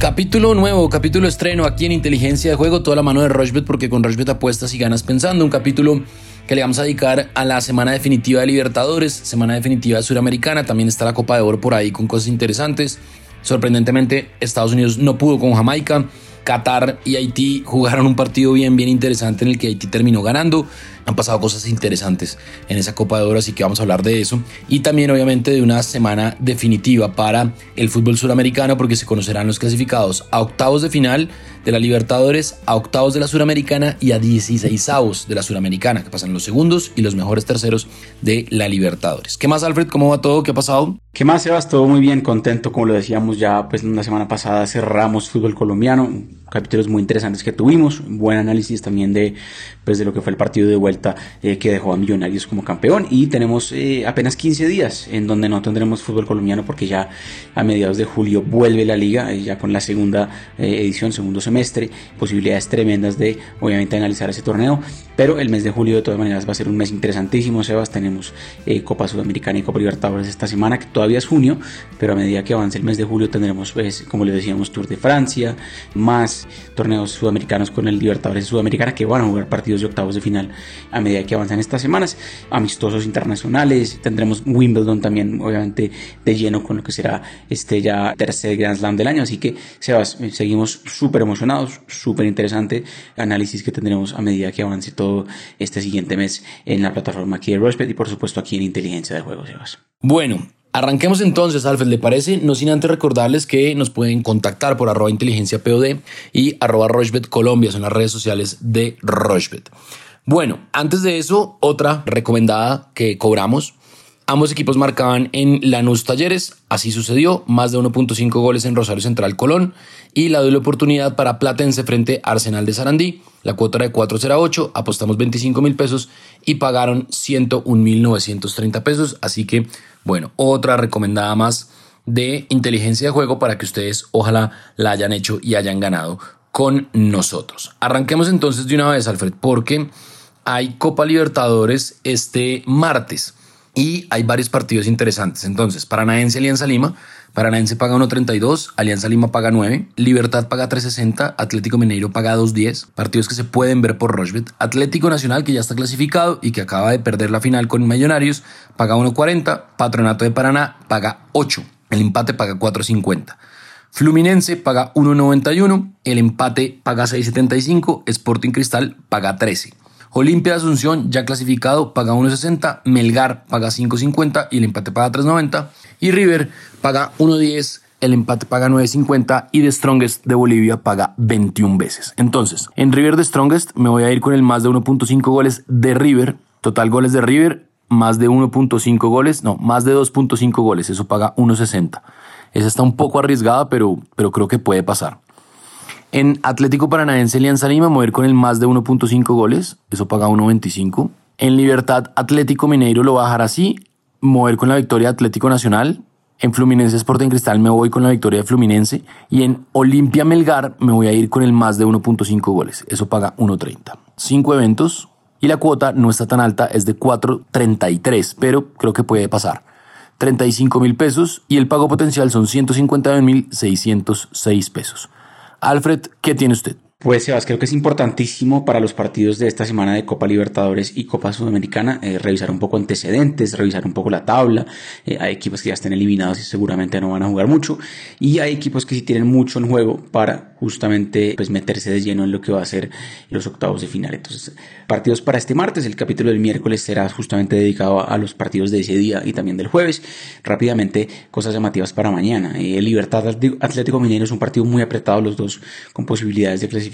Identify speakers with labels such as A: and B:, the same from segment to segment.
A: Capítulo nuevo, capítulo estreno aquí en Inteligencia de Juego, toda la mano de Rochbet porque con Rochbet apuestas y ganas pensando. Un capítulo que le vamos a dedicar a la semana definitiva de Libertadores, semana definitiva de Suramericana, también está la Copa de Oro por ahí con cosas interesantes. Sorprendentemente, Estados Unidos no pudo con Jamaica. Qatar y Haití jugaron un partido bien, bien interesante en el que Haití terminó ganando. Han pasado cosas interesantes en esa Copa de Oro, así que vamos a hablar de eso. Y también, obviamente, de una semana definitiva para el fútbol suramericano, porque se conocerán los clasificados a octavos de final de la Libertadores, a octavos de la Suramericana y a 16 avos de la Suramericana, que pasan los segundos y los mejores terceros de la Libertadores. ¿Qué más, Alfred? ¿Cómo va todo? ¿Qué ha pasado?
B: ¿Qué más, Sebas? Todo muy bien, contento, como lo decíamos ya, pues una semana pasada cerramos fútbol colombiano, capítulos muy interesantes que tuvimos, buen análisis también de, pues, de lo que fue el partido de vuelta eh, que dejó a Millonarios como campeón. Y tenemos eh, apenas 15 días en donde no tendremos fútbol colombiano porque ya a mediados de julio vuelve la liga, eh, ya con la segunda edición, segundo semestre, posibilidades tremendas de obviamente analizar ese torneo, pero el mes de julio de todas maneras va a ser un mes interesantísimo, Sebas, tenemos Copa Sudamericana y Copa Libertadores esta semana, que todavía es junio, pero a medida que avance el mes de julio tendremos, pues, como le decíamos, Tour de Francia, más torneos sudamericanos con el Libertadores Sudamericana que van a jugar partidos de octavos de final a medida que avanzan estas semanas. Amistosos internacionales, tendremos Wimbledon también, obviamente, de lleno con lo que será este ya tercer Grand Slam del año. Así que, Sebas, seguimos súper emocionados, súper interesante análisis que tendremos a medida que avance todo este siguiente mes en la plataforma aquí de Rushbet y, por supuesto, aquí en Inteligencia de Juegos, Sebas.
A: Bueno, Arranquemos entonces, Alfred, ¿le parece? No sin antes recordarles que nos pueden contactar por arroba inteligencia POD y arroba Rochbet son las redes sociales de Rochbet. Bueno, antes de eso, otra recomendada que cobramos. Ambos equipos marcaban en Lanús Talleres, así sucedió, más de 1.5 goles en Rosario Central Colón y la doble oportunidad para Platense frente a Arsenal de Sarandí. La cuota era de 408, apostamos 25 mil pesos y pagaron 101.930 pesos, así que bueno, otra recomendada más de inteligencia de juego para que ustedes ojalá la hayan hecho y hayan ganado con nosotros. Arranquemos entonces de una vez, Alfred, porque hay Copa Libertadores este martes y hay varios partidos interesantes. Entonces, Paranaense Alianza Lima Paranaense paga 1.32, Alianza Lima paga 9, Libertad paga 3.60, Atlético Mineiro paga 2.10, partidos que se pueden ver por Rochbet. Atlético Nacional, que ya está clasificado y que acaba de perder la final con Millonarios, paga 1.40, Patronato de Paraná paga 8, el empate paga 4.50. Fluminense paga 1.91, el empate paga 6.75, Sporting Cristal paga 13. Olimpia de Asunción, ya clasificado, paga 1.60, Melgar paga 5.50 y el empate paga 3.90. Y River paga 1.10, el empate paga 9.50 y The Strongest de Bolivia paga 21 veces. Entonces, en River The Strongest me voy a ir con el más de 1.5 goles de River. Total goles de River, más de 1.5 goles, no, más de 2.5 goles, eso paga 1.60. Esa está un poco arriesgada, pero, pero creo que puede pasar. En Atlético Paranaense Alianza Lima, mover con el más de 1.5 goles, eso paga 1.25. En Libertad Atlético Mineiro lo va a dejar así, mover con la victoria Atlético Nacional. En Fluminense Sporting Cristal me voy con la victoria de Fluminense. Y en Olimpia Melgar me voy a ir con el más de 1.5 goles, eso paga 1.30. Cinco eventos y la cuota no está tan alta, es de 4.33, pero creo que puede pasar. 35 mil pesos y el pago potencial son 159 mil 606 pesos. Alfred, ¿qué tiene usted?
B: Pues Sebas, creo que es importantísimo para los partidos de esta semana de Copa Libertadores y Copa Sudamericana eh, revisar un poco antecedentes, revisar un poco la tabla. Eh, hay equipos que ya están eliminados y seguramente no van a jugar mucho. Y hay equipos que sí tienen mucho en juego para justamente pues, meterse de lleno en lo que va a ser los octavos de final. Entonces, partidos para este martes. El capítulo del miércoles será justamente dedicado a los partidos de ese día y también del jueves. Rápidamente, cosas llamativas para mañana. Eh, Libertad Atlético Minero es un partido muy apretado, los dos con posibilidades de clasificar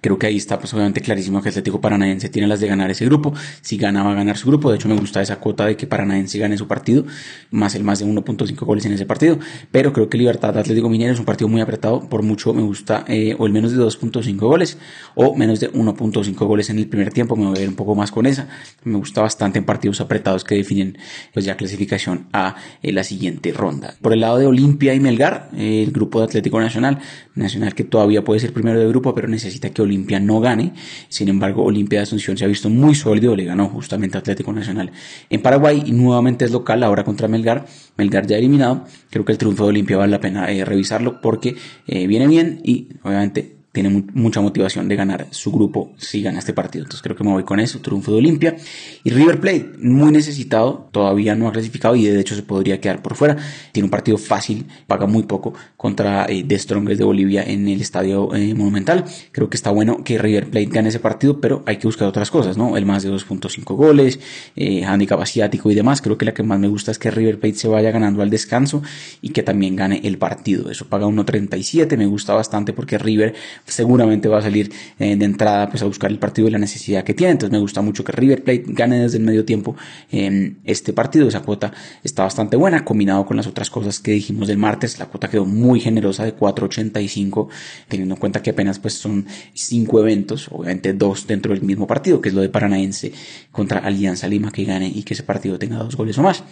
B: Creo que ahí está pues obviamente clarísimo que Atlético Paranaense tiene las de ganar ese grupo. Si gana va a ganar su grupo. De hecho me gusta esa cuota de que Paranaense gane su partido, más el más de 1.5 goles en ese partido. Pero creo que Libertad Atlético Minero es un partido muy apretado. Por mucho me gusta eh, o el menos de 2.5 goles o menos de 1.5 goles en el primer tiempo. Me voy a ver un poco más con esa. Me gusta bastante en partidos apretados que definen pues ya clasificación a eh, la siguiente ronda. Por el lado de Olimpia y Melgar, eh, el grupo de Atlético Nacional, Nacional que todavía puede ser primero de grupo, pero necesita que Olimpia no gane. Sin embargo, Olimpia de Asunción se ha visto muy sólido, le ganó justamente Atlético Nacional en Paraguay y nuevamente es local ahora contra Melgar. Melgar ya eliminado. Creo que el triunfo de Olimpia vale la pena eh, revisarlo porque eh, viene bien y obviamente tiene mucha motivación de ganar su grupo si gana este partido. Entonces creo que me voy con eso, triunfo de Olimpia. Y River Plate, muy necesitado, todavía no ha clasificado y de hecho se podría quedar por fuera. Tiene un partido fácil, paga muy poco contra eh, The Strongest de Bolivia en el estadio eh, Monumental. Creo que está bueno que River Plate gane ese partido, pero hay que buscar otras cosas, ¿no? El más de 2.5 goles, eh, asiático y demás. Creo que la que más me gusta es que River Plate se vaya ganando al descanso y que también gane el partido. Eso paga 1.37, me gusta bastante porque River seguramente va a salir eh, de entrada pues a buscar el partido y la necesidad que tiene. Entonces me gusta mucho que River Plate gane desde el medio tiempo en este partido. Esa cuota está bastante buena, combinado con las otras cosas que dijimos del martes. La cuota quedó muy generosa de 4.85, teniendo en cuenta que apenas pues son cinco eventos, obviamente dos dentro del mismo partido, que es lo de Paranaense contra Alianza Lima que gane y que ese partido tenga dos goles o más.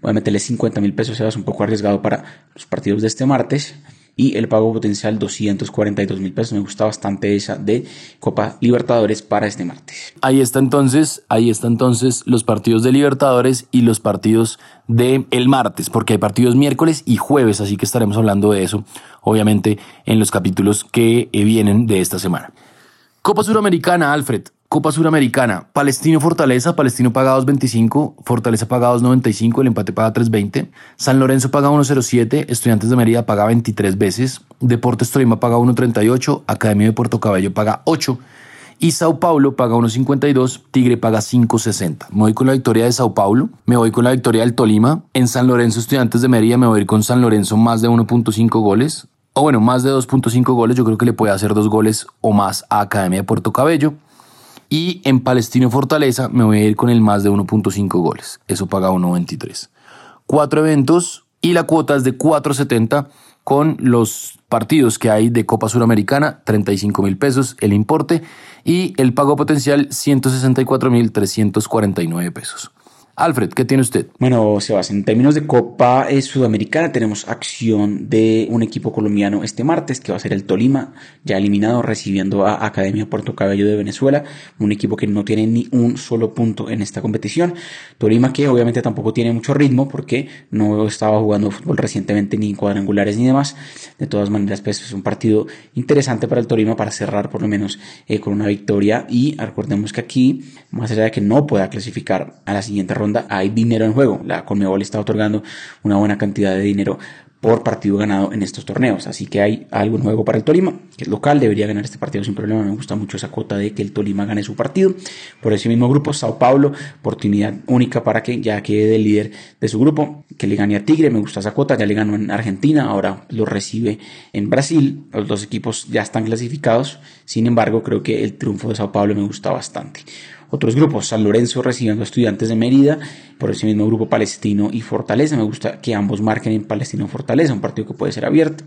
B: Voy a meterle 50 mil pesos, es un poco arriesgado para los partidos de este martes y el pago potencial 242 mil pesos. Me gusta bastante esa de Copa Libertadores para este martes.
A: Ahí está entonces, ahí está entonces los partidos de Libertadores y los partidos de el martes, porque hay partidos miércoles y jueves, así que estaremos hablando de eso, obviamente, en los capítulos que vienen de esta semana. Copa Suramericana, Alfred. Copa Suramericana, Palestino Fortaleza, Palestino paga 2.25, Fortaleza paga 2.95, el empate paga 3.20, San Lorenzo paga 1.07, Estudiantes de Mérida paga 23 veces, Deportes Tolima paga 1.38, Academia de Puerto Cabello paga 8 y Sao Paulo paga 1.52, Tigre paga 5.60. Me voy con la victoria de Sao Paulo, me voy con la victoria del Tolima, en San Lorenzo Estudiantes de Mérida me voy a ir con San Lorenzo más de 1.5 goles, o bueno, más de 2.5 goles, yo creo que le puede hacer dos goles o más a Academia de Puerto Cabello. Y en Palestino Fortaleza me voy a ir con el más de 1.5 goles. Eso paga 1.23. Cuatro eventos y la cuota es de 4.70 con los partidos que hay de Copa Suramericana, 35 mil pesos el importe y el pago potencial 164 mil 349 pesos. Alfred, ¿qué tiene usted?
B: Bueno, Sebas, en términos de Copa eh, Sudamericana tenemos acción de un equipo colombiano este martes, que va a ser el Tolima, ya eliminado, recibiendo a Academia Puerto Cabello de Venezuela, un equipo que no tiene ni un solo punto en esta competición. Tolima que obviamente tampoco tiene mucho ritmo porque no estaba jugando fútbol recientemente ni cuadrangulares ni demás. De todas maneras, pues es un partido interesante para el Tolima para cerrar por lo menos eh, con una victoria y recordemos que aquí, más allá de que no pueda clasificar a la siguiente ronda, hay dinero en juego. La Conmebol está otorgando una buena cantidad de dinero por partido ganado en estos torneos. Así que hay algo en juego para el Tolima, que es local, debería ganar este partido sin problema. Me gusta mucho esa cuota de que el Tolima gane su partido. Por ese mismo grupo, Sao Paulo, oportunidad única para que ya quede el líder de su grupo, que le gane a Tigre. Me gusta esa cuota, ya le ganó en Argentina, ahora lo recibe en Brasil. Los dos equipos ya están clasificados. Sin embargo, creo que el triunfo de Sao Paulo me gusta bastante otros grupos, San Lorenzo recibiendo estudiantes de Mérida, por ese mismo grupo Palestino y Fortaleza. Me gusta que ambos marquen en Palestino Fortaleza, un partido que puede ser abierto,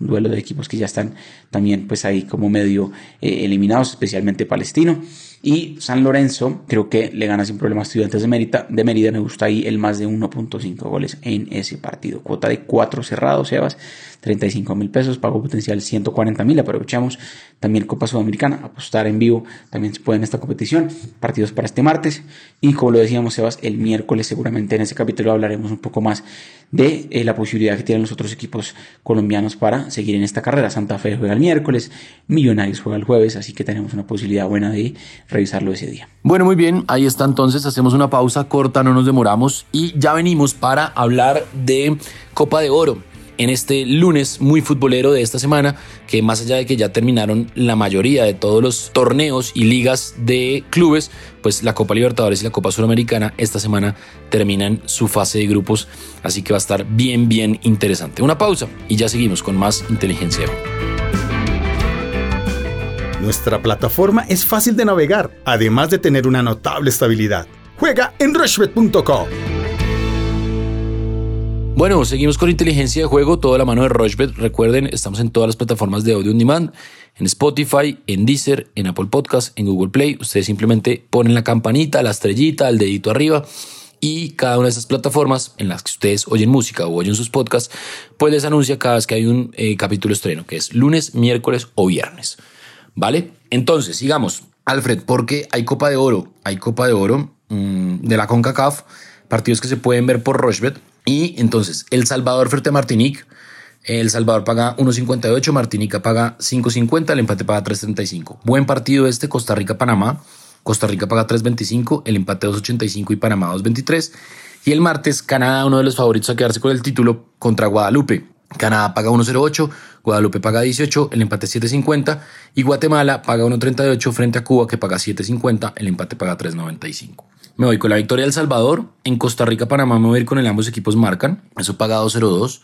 B: un duelo de equipos que ya están también pues ahí como medio eh, eliminados, especialmente Palestino. Y San Lorenzo, creo que le gana sin problema a Estudiantes de Mérida. De Mérida me gusta ahí el más de 1.5 goles en ese partido. Cuota de 4 cerrados, Sebas, 35 mil pesos, pago potencial 140 mil. Aprovechamos también Copa Sudamericana, apostar en vivo también se puede en esta competición. Partidos para este martes. Y como lo decíamos, Sebas, el miércoles seguramente en ese capítulo hablaremos un poco más de eh, la posibilidad que tienen los otros equipos colombianos para seguir en esta carrera. Santa Fe juega el miércoles, Millonarios juega el jueves, así que tenemos una posibilidad buena de revisarlo ese día.
A: Bueno, muy bien, ahí está entonces, hacemos una pausa corta, no nos demoramos y ya venimos para hablar de Copa de Oro en este lunes muy futbolero de esta semana, que más allá de que ya terminaron la mayoría de todos los torneos y ligas de clubes, pues la Copa Libertadores y la Copa Suramericana esta semana terminan su fase de grupos, así que va a estar bien, bien interesante. Una pausa y ya seguimos con más inteligencia.
C: Nuestra plataforma es fácil de navegar, además de tener una notable estabilidad. Juega en rushbet.com.
A: Bueno, seguimos con inteligencia de juego, toda la mano de Rushbet. Recuerden, estamos en todas las plataformas de audio on demand, en Spotify, en Deezer, en Apple Podcast, en Google Play. Ustedes simplemente ponen la campanita, la estrellita, el dedito arriba y cada una de esas plataformas en las que ustedes oyen música o oyen sus podcasts, pues les anuncia cada vez que hay un eh, capítulo estreno, que es lunes, miércoles o viernes. ¿vale? Entonces, sigamos. Alfred, porque hay Copa de Oro, hay Copa de Oro mmm, de la CONCACAF, partidos que se pueden ver por Rochebet. Y entonces, El Salvador frente a Martinique. El Salvador paga 1.58, Martinica paga 5.50, el empate paga 3.35. Buen partido este, Costa Rica-Panamá. Costa Rica paga 3.25, el empate 2.85 y Panamá 2.23. Y el martes, Canadá, uno de los favoritos a quedarse con el título contra Guadalupe. Canadá paga 1.08, Guadalupe paga 18, el empate 7.50 y Guatemala paga 1.38 frente a Cuba que paga 7.50, el empate paga 3.95. Me voy con la victoria del Salvador. En Costa Rica, Panamá me voy a ir con el ambos equipos marcan. Eso paga 2.02.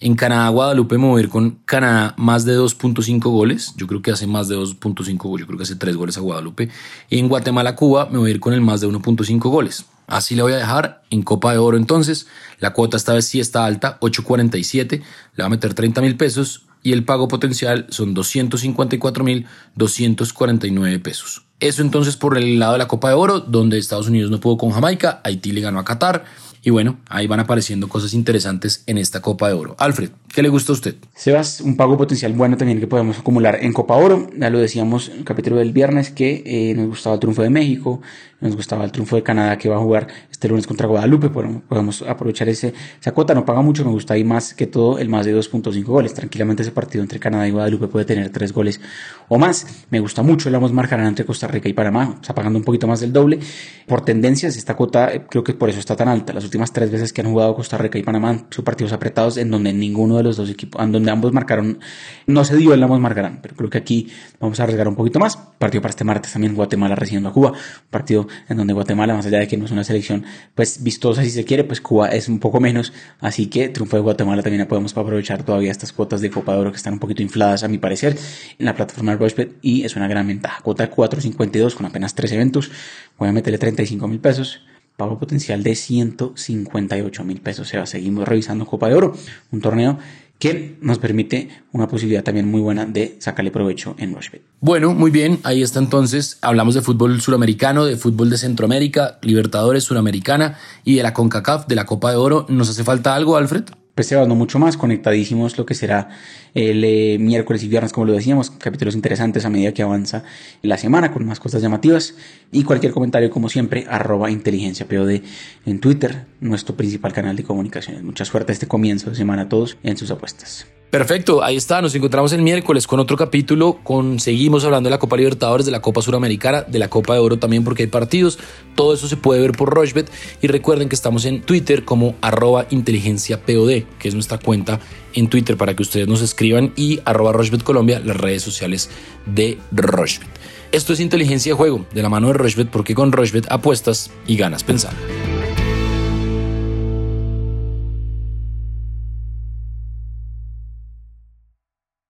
A: En Canadá, Guadalupe me voy a ir con Canadá más de 2.5 goles. Yo creo que hace más de 2.5 goles. Yo creo que hace 3 goles a Guadalupe. Y en Guatemala, Cuba me voy a ir con el más de 1.5 goles. Así le voy a dejar en Copa de Oro entonces. La cuota esta vez sí está alta, 8.47. Le va a meter 30 mil pesos y el pago potencial son 254 mil 249 pesos. Eso entonces por el lado de la Copa de Oro, donde Estados Unidos no pudo con Jamaica, Haití le ganó a Qatar. Y bueno, ahí van apareciendo cosas interesantes en esta Copa de Oro. Alfred, ¿qué le gusta a usted?
B: Sebas, un pago potencial bueno también que podemos acumular en Copa Oro. Ya lo decíamos en el capítulo del viernes que eh, nos gustaba el triunfo de México, nos gustaba el triunfo de Canadá que va a jugar este lunes contra Guadalupe. podemos aprovechar ese, esa cuota, no paga mucho, me gusta ahí más que todo el más de 2.5 goles. Tranquilamente ese partido entre Canadá y Guadalupe puede tener 3 goles o más. Me gusta mucho el ambos marcarán entre Costa Rica y Panamá, está pagando un poquito más del doble. Por tendencias, esta cuota eh, creo que por eso está tan alta. Las últimas tres veces que han jugado Costa Rica y Panamá son partidos apretados en donde ninguno de los dos equipos, en donde ambos marcaron, no se dio el ambos marcarán, pero creo que aquí vamos a arriesgar un poquito más. Partido para este martes también Guatemala recibiendo a Cuba, partido en donde Guatemala, más allá de que no es una selección pues vistosa si se quiere, pues Cuba es un poco menos, así que triunfo de Guatemala también podemos aprovechar todavía estas cuotas de Copa de Oro que están un poquito infladas a mi parecer en la plataforma de y es una gran ventaja. Cuota 4.52 con apenas tres eventos, voy a meterle 35 mil pesos pago potencial de 158 mil pesos. O sea, seguimos revisando Copa de Oro, un torneo que nos permite una posibilidad también muy buena de sacarle provecho en Rushbet.
A: Bueno, muy bien, ahí está entonces. Hablamos de fútbol suramericano, de fútbol de Centroamérica, Libertadores Suramericana y de la CONCACAF, de la Copa de Oro. ¿Nos hace falta algo, Alfred?
B: Pues se no mucho más, conectadísimos lo que será el eh, miércoles y viernes, como lo decíamos, capítulos interesantes a medida que avanza la semana con más cosas llamativas y cualquier comentario como siempre, arroba inteligencia POD en Twitter, nuestro principal canal de comunicaciones. Mucha suerte este comienzo de semana a todos en sus apuestas.
A: Perfecto, ahí está, nos encontramos el miércoles con otro capítulo, con, seguimos hablando de la Copa Libertadores, de la Copa Suramericana, de la Copa de Oro también porque hay partidos, todo eso se puede ver por Rochbet y recuerden que estamos en Twitter como arroba inteligencia POD, que es nuestra cuenta en Twitter para que ustedes nos escriban y arroba Rochbet Colombia, las redes sociales de Rochbet. Esto es inteligencia de juego, de la mano de Rochbet porque con Rochbet apuestas y ganas pensando.